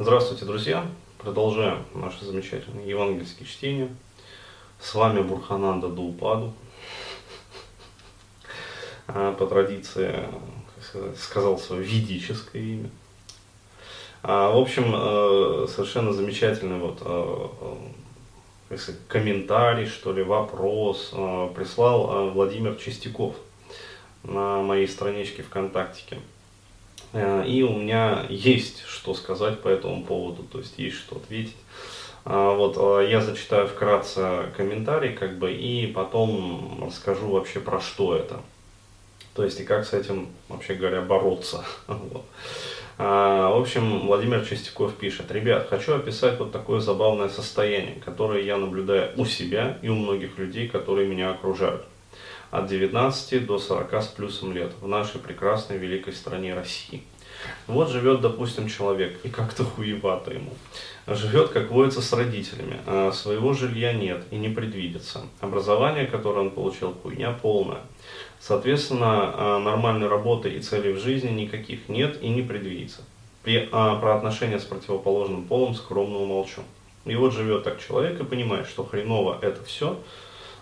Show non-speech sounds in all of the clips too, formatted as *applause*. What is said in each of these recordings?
Здравствуйте, друзья! Продолжаем наши замечательные евангельские чтения. С вами Бурхананда Дулпаду. *laughs* А, по традиции сказал свое ведическое имя. А, в общем, э, совершенно замечательный вот э, э, комментарий, что ли, вопрос прислал Владимир Чистяков на моей страничке ВКонтактике. Э, и у меня есть что сказать по этому поводу, то есть есть что ответить. А, вот, э, я зачитаю вкратце комментарий, как бы, и потом расскажу вообще про что это. То есть и как с этим, вообще говоря, бороться. *laughs* Вот. А, в общем, Владимир Чистяков пишет, ребят, хочу описать вот такое забавное состояние, которое я наблюдаю у себя и у многих людей, которые меня окружают от 19 до 40 с плюсом лет в нашей прекрасной великой стране России. Вот живет, допустим, человек, и как-то хуевато ему. Живет, как водится, с родителями. А своего жилья нет и не предвидится. Образование, которое он получил, хуйня полная. Соответственно, а, нормальной работы и целей в жизни никаких нет и не предвидится. При, а, про отношения с противоположным полом скромно умолчу. И вот живет так человек и понимает, что хреново это все,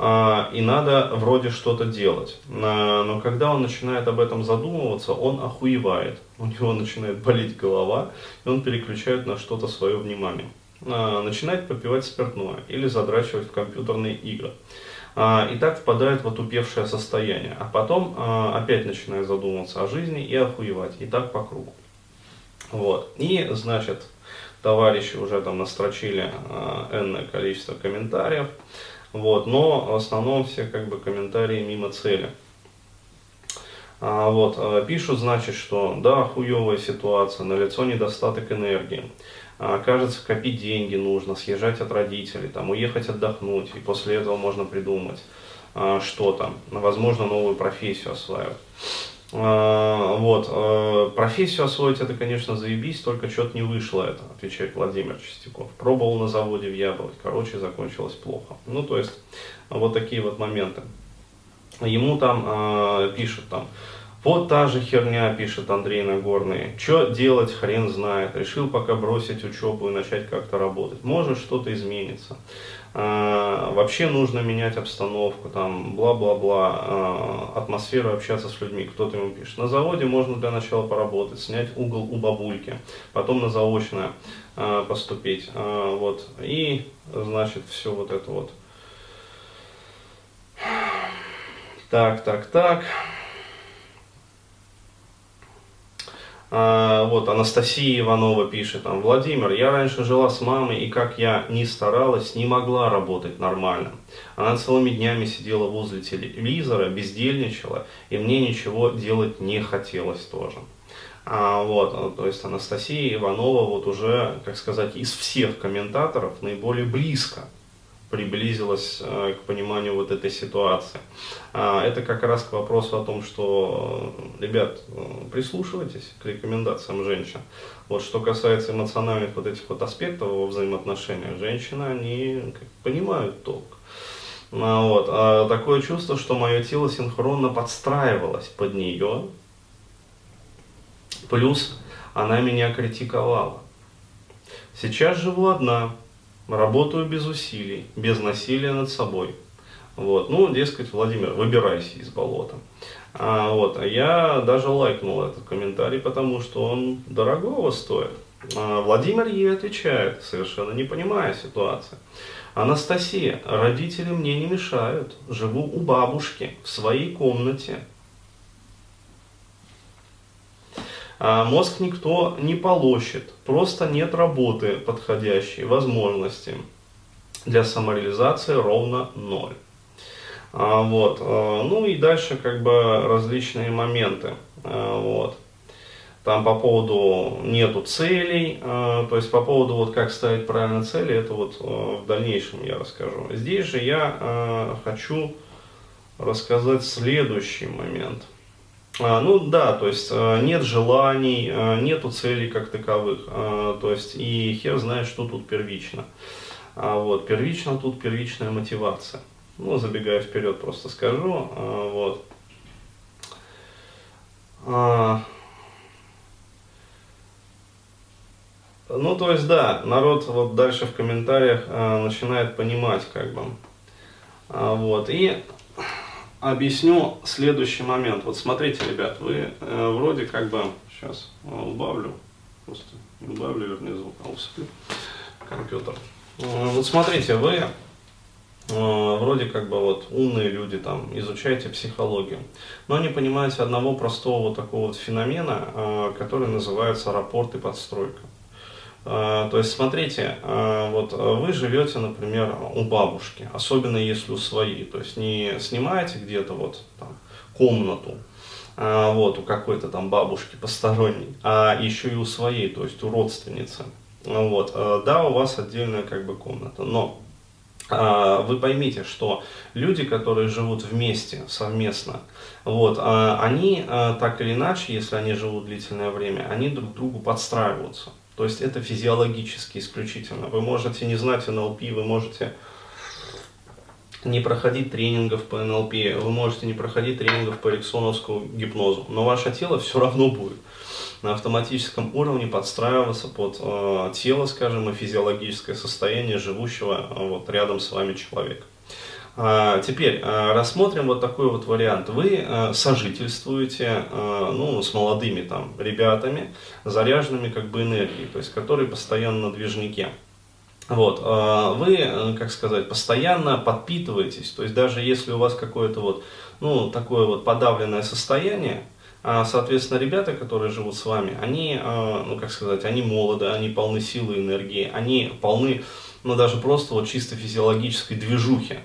и надо вроде что-то делать. А, но когда он начинает об этом задумываться, он охуевает. У него начинает болеть голова, и он переключает на что-то свое внимание. А, начинает попивать спиртное или задрачивать в компьютерные игры. И так впадает в отупевшее состояние. А потом опять начинает задумываться о жизни и охуевать. И так по кругу. Вот. И, значит, товарищи уже там настрочили энное количество комментариев. Вот, но в основном все как бы комментарии мимо цели. А, вот, а, пишут, значит, что да, хуевая ситуация, на лицо недостаток энергии. А, кажется, копить деньги нужно, съезжать от родителей, там, уехать отдохнуть, и после этого можно придумать а, что там, возможно, новую профессию осваивать. А, вот. А, профессию освоить это, конечно, заебись, только что-то не вышло это, отвечает Владимир Чистяков. Пробовал на заводе в Яблоке, короче, закончилось плохо. Ну, то есть, вот такие вот моменты. Ему там э, пишут там, вот та же херня, пишет Андрей Нагорный. Что делать, хрен знает. Решил пока бросить учебу и начать как-то работать. Может, что-то изменится. А, вообще нужно менять обстановку, там, бла-бла-бла, а, атмосферу, общаться с людьми. Кто-то ему пишет. На заводе можно для начала поработать, снять угол у бабульки, потом на заочное а, поступить. Вот. И, значит, все вот это вот. Так, так, так. А, вот Анастасия Иванова пишет, там, Владимир, я раньше жила с мамой, и как я ни старалась, не могла работать нормально. Она целыми днями сидела возле телевизора, бездельничала, и мне ничего делать не хотелось тоже. А, вот, то есть Анастасия Иванова вот уже, как сказать, из всех комментаторов наиболее близко приблизилась э, к пониманию вот этой ситуации. А, это как раз к вопросу о том, что, э, ребят, э, прислушивайтесь к рекомендациям женщин. Вот что касается эмоциональных вот этих вот аспектов во взаимоотношениях, женщины, они понимают толк. А, вот. А такое чувство, что мое тело синхронно подстраивалось под нее, плюс она меня критиковала. Сейчас живу одна, работаю без усилий, без насилия над собой. Вот. Ну, дескать, Владимир, выбирайся из болота. А, вот. а я даже лайкнул этот комментарий, потому что он дорогого стоит. А, Владимир ей отвечает, совершенно не понимая ситуации. Анастасия, родители мне не мешают. Живу у бабушки в своей комнате. А мозг никто не полощет, просто нет работы подходящей, возможности для самореализации ровно ноль. А, вот. А, ну и дальше как бы различные моменты. А, вот. Там по поводу нету целей, то есть по поводу вот как ставить правильно цели, это вот в дальнейшем я расскажу. Здесь же я хочу рассказать следующий момент – ну да, то есть э, нет желаний, э, нету целей как таковых, то есть и хер знает, что тут первично. А вот, первично тут первичная мотивация. Ну, забегая вперед, просто скажу, вот. Ну, то есть, да, народ вот дальше в комментариях начинает понимать, как бы. А, вот, и объясню следующий момент. Вот смотрите, ребят, вы э, вроде как бы, сейчас э, убавлю, просто убавлю, вернее, звук, а компьютер. Э, вот смотрите, вы э, вроде как бы вот умные люди там изучаете психологию, но не понимаете одного простого вот такого вот феномена, э, который называется рапорт и подстройка. То есть, смотрите, вот вы живете, например, у бабушки, особенно если у своей, то есть не снимаете где-то вот там комнату, вот, у какой-то там бабушки посторонней, а еще и у своей, то есть у родственницы. Вот, да, у вас отдельная как бы комната, но вы поймите, что люди, которые живут вместе, совместно, вот, они так или иначе, если они живут длительное время, они друг другу подстраиваются. То есть это физиологически исключительно. Вы можете не знать НЛП, вы можете не проходить тренингов по НЛП, вы можете не проходить тренингов по эриксоновскому гипнозу, но ваше тело все равно будет на автоматическом уровне подстраиваться под э, тело, скажем, и физиологическое состояние живущего э, вот, рядом с вами человека. А, теперь э, рассмотрим вот такой вот вариант. Вы э, сожительствуете э, ну, с молодыми там ребятами, заряженными как бы энергией, то есть которые постоянно на движнике. Вот, вы, как сказать, постоянно подпитываетесь, то есть даже если у вас какое-то вот, ну, такое вот подавленное состояние, а, соответственно, ребята, которые живут с вами, они, а, ну как сказать, они молоды, они полны силы и энергии, они полны, ну даже просто вот чисто физиологической движухи.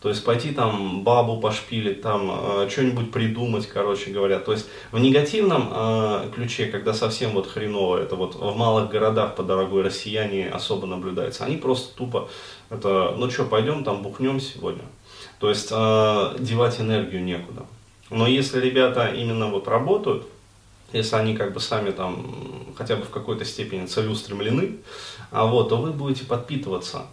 То есть пойти там бабу пошпилить, там э, что-нибудь придумать, короче говоря. То есть в негативном э, ключе, когда совсем вот хреново, это вот в малых городах по дорогой россияне особо наблюдается, они просто тупо, это, ну что, пойдем там бухнем сегодня. То есть э, девать энергию некуда. Но если ребята именно вот работают, если они как бы сами там хотя бы в какой-то степени целеустремлены, а вот, то вы будете подпитываться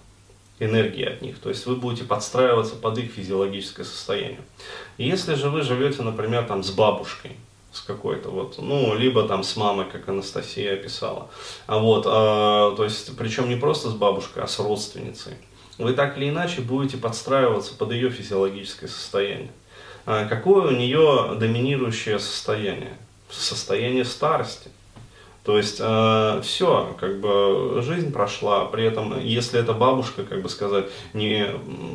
энергией от них, то есть вы будете подстраиваться под их физиологическое состояние. Если же вы живете, например, там с бабушкой, с какой-то вот, ну, либо там с мамой, как Анастасия описала, а вот, а, то есть, причем не просто с бабушкой, а с родственницей, вы так или иначе будете подстраиваться под ее физиологическое состояние. А какое у нее доминирующее состояние? Состояние старости. То есть э, все, как бы жизнь прошла, при этом, если эта бабушка, как бы сказать, не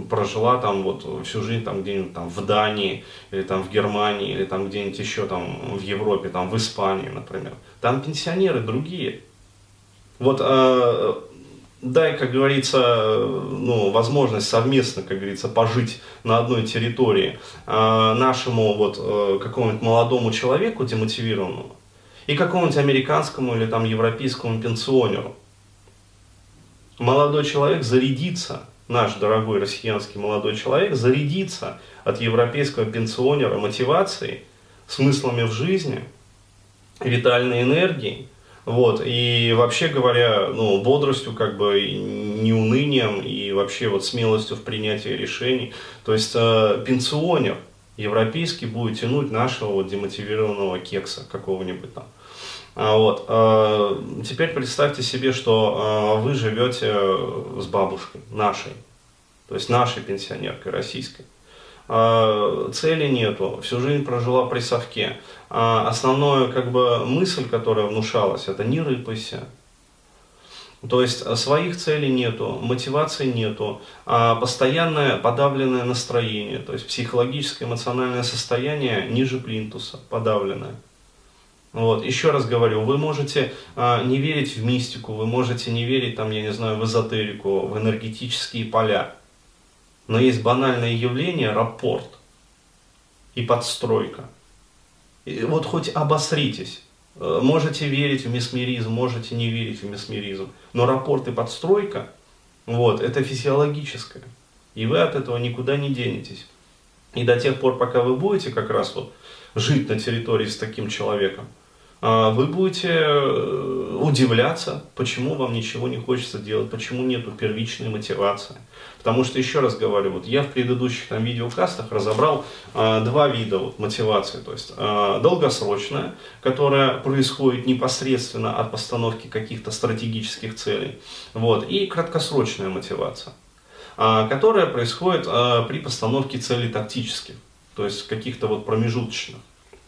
прожила там вот всю жизнь там где-нибудь там в Дании, или там в Германии, или там где-нибудь еще там в Европе, там в Испании, например, там пенсионеры другие. Вот э, дай, как говорится, ну, возможность совместно, как говорится, пожить на одной территории э, нашему вот э, какому-нибудь молодому человеку демотивированному и какому-нибудь американскому или там европейскому пенсионеру. Молодой человек зарядится, наш дорогой россиянский молодой человек зарядится от европейского пенсионера мотивацией, смыслами в жизни, витальной энергией, вот, и вообще говоря, ну, бодростью, как бы, не унынием и вообще вот смелостью в принятии решений. То есть э, пенсионер европейский будет тянуть нашего вот демотивированного кекса какого-нибудь там. А, вот. Э, теперь представьте себе, что э, вы живете с бабушкой нашей, то есть нашей пенсионеркой российской. А, цели нету, всю жизнь прожила при совке. А основная как бы мысль, которая внушалась, это не рыпайся. То есть а, своих целей нету, мотивации нету, а постоянное подавленное настроение, то есть психологическое эмоциональное состояние ниже плинтуса, подавленное. Вот, еще раз говорю, вы можете а, не верить в мистику, вы можете не верить, там, я не знаю, в эзотерику, в энергетические поля. Но есть банальное явление – рапорт и подстройка. И вот хоть обосритесь. Э, можете верить в месмеризм, можете не верить в месмеризм. Но рапорт и подстройка вот, – это физиологическое. И вы от этого никуда не денетесь. И до тех пор, пока вы будете как раз вот жить на территории с таким человеком, вы будете э, удивляться, почему вам ничего не хочется делать, почему нету первичной мотивации. Потому что, еще раз говорю, вот я в предыдущих там видеокастах разобрал э, два вида вот, мотивации. То есть э, долгосрочная, которая происходит непосредственно от постановки каких-то стратегических целей. Вот, и краткосрочная мотивация, э, которая происходит э, при постановке целей тактических, то есть каких-то вот промежуточных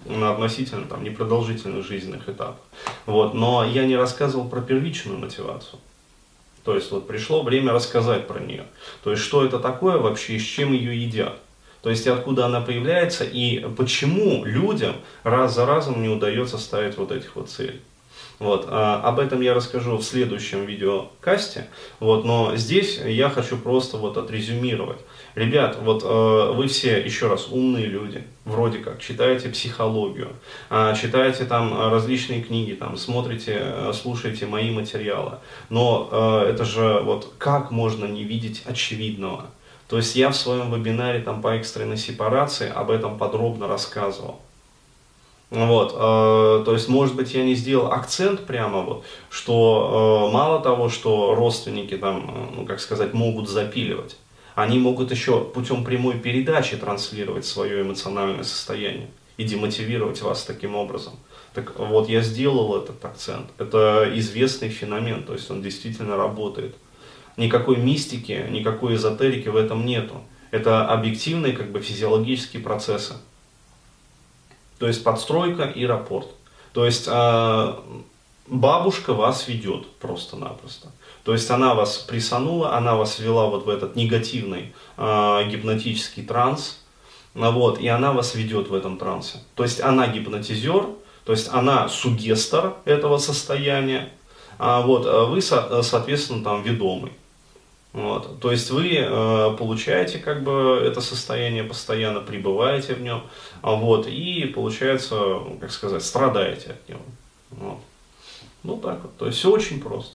на относительно там, непродолжительных жизненных этапах. Вот. Но я не рассказывал про первичную мотивацию. То есть вот пришло время рассказать про нее. То есть что это такое вообще и с чем ее едят. То есть откуда она появляется и почему людям раз за разом не удается ставить вот этих вот целей. Вот, а, об этом я расскажу в следующем видеокасте, вот, но здесь я хочу просто вот отрезюмировать. Ребят, вот э, вы все, еще раз, умные люди, вроде как, читаете психологию, э, читаете там различные книги, там, смотрите, э, слушаете мои материалы, но э, это же вот как можно не видеть очевидного? То есть я в своем вебинаре там по экстренной сепарации об этом подробно рассказывал. Вот, э, то есть, может быть, я не сделал акцент прямо вот, что э, мало того, что родственники там, э, ну, как сказать, могут запиливать, они могут еще путем прямой передачи транслировать свое эмоциональное состояние и демотивировать вас таким образом. Так вот, я сделал этот акцент. Это известный феномен, то есть он действительно работает. Никакой мистики, никакой эзотерики в этом нету. Это объективные как бы физиологические процессы. То есть подстройка и рапорт. То есть э, бабушка вас ведет просто-напросто. То есть она вас присанула, она вас ввела вот в этот негативный э, гипнотический транс, вот, и она вас ведет в этом трансе. То есть она гипнотизер, то есть она сугестор этого состояния, а вот, вы, соответственно, там ведомый. Вот. То есть вы э, получаете как бы это состояние, постоянно пребываете в нем, а вот, и получается, как сказать, страдаете от него. Вот. Ну так вот, то есть все очень просто.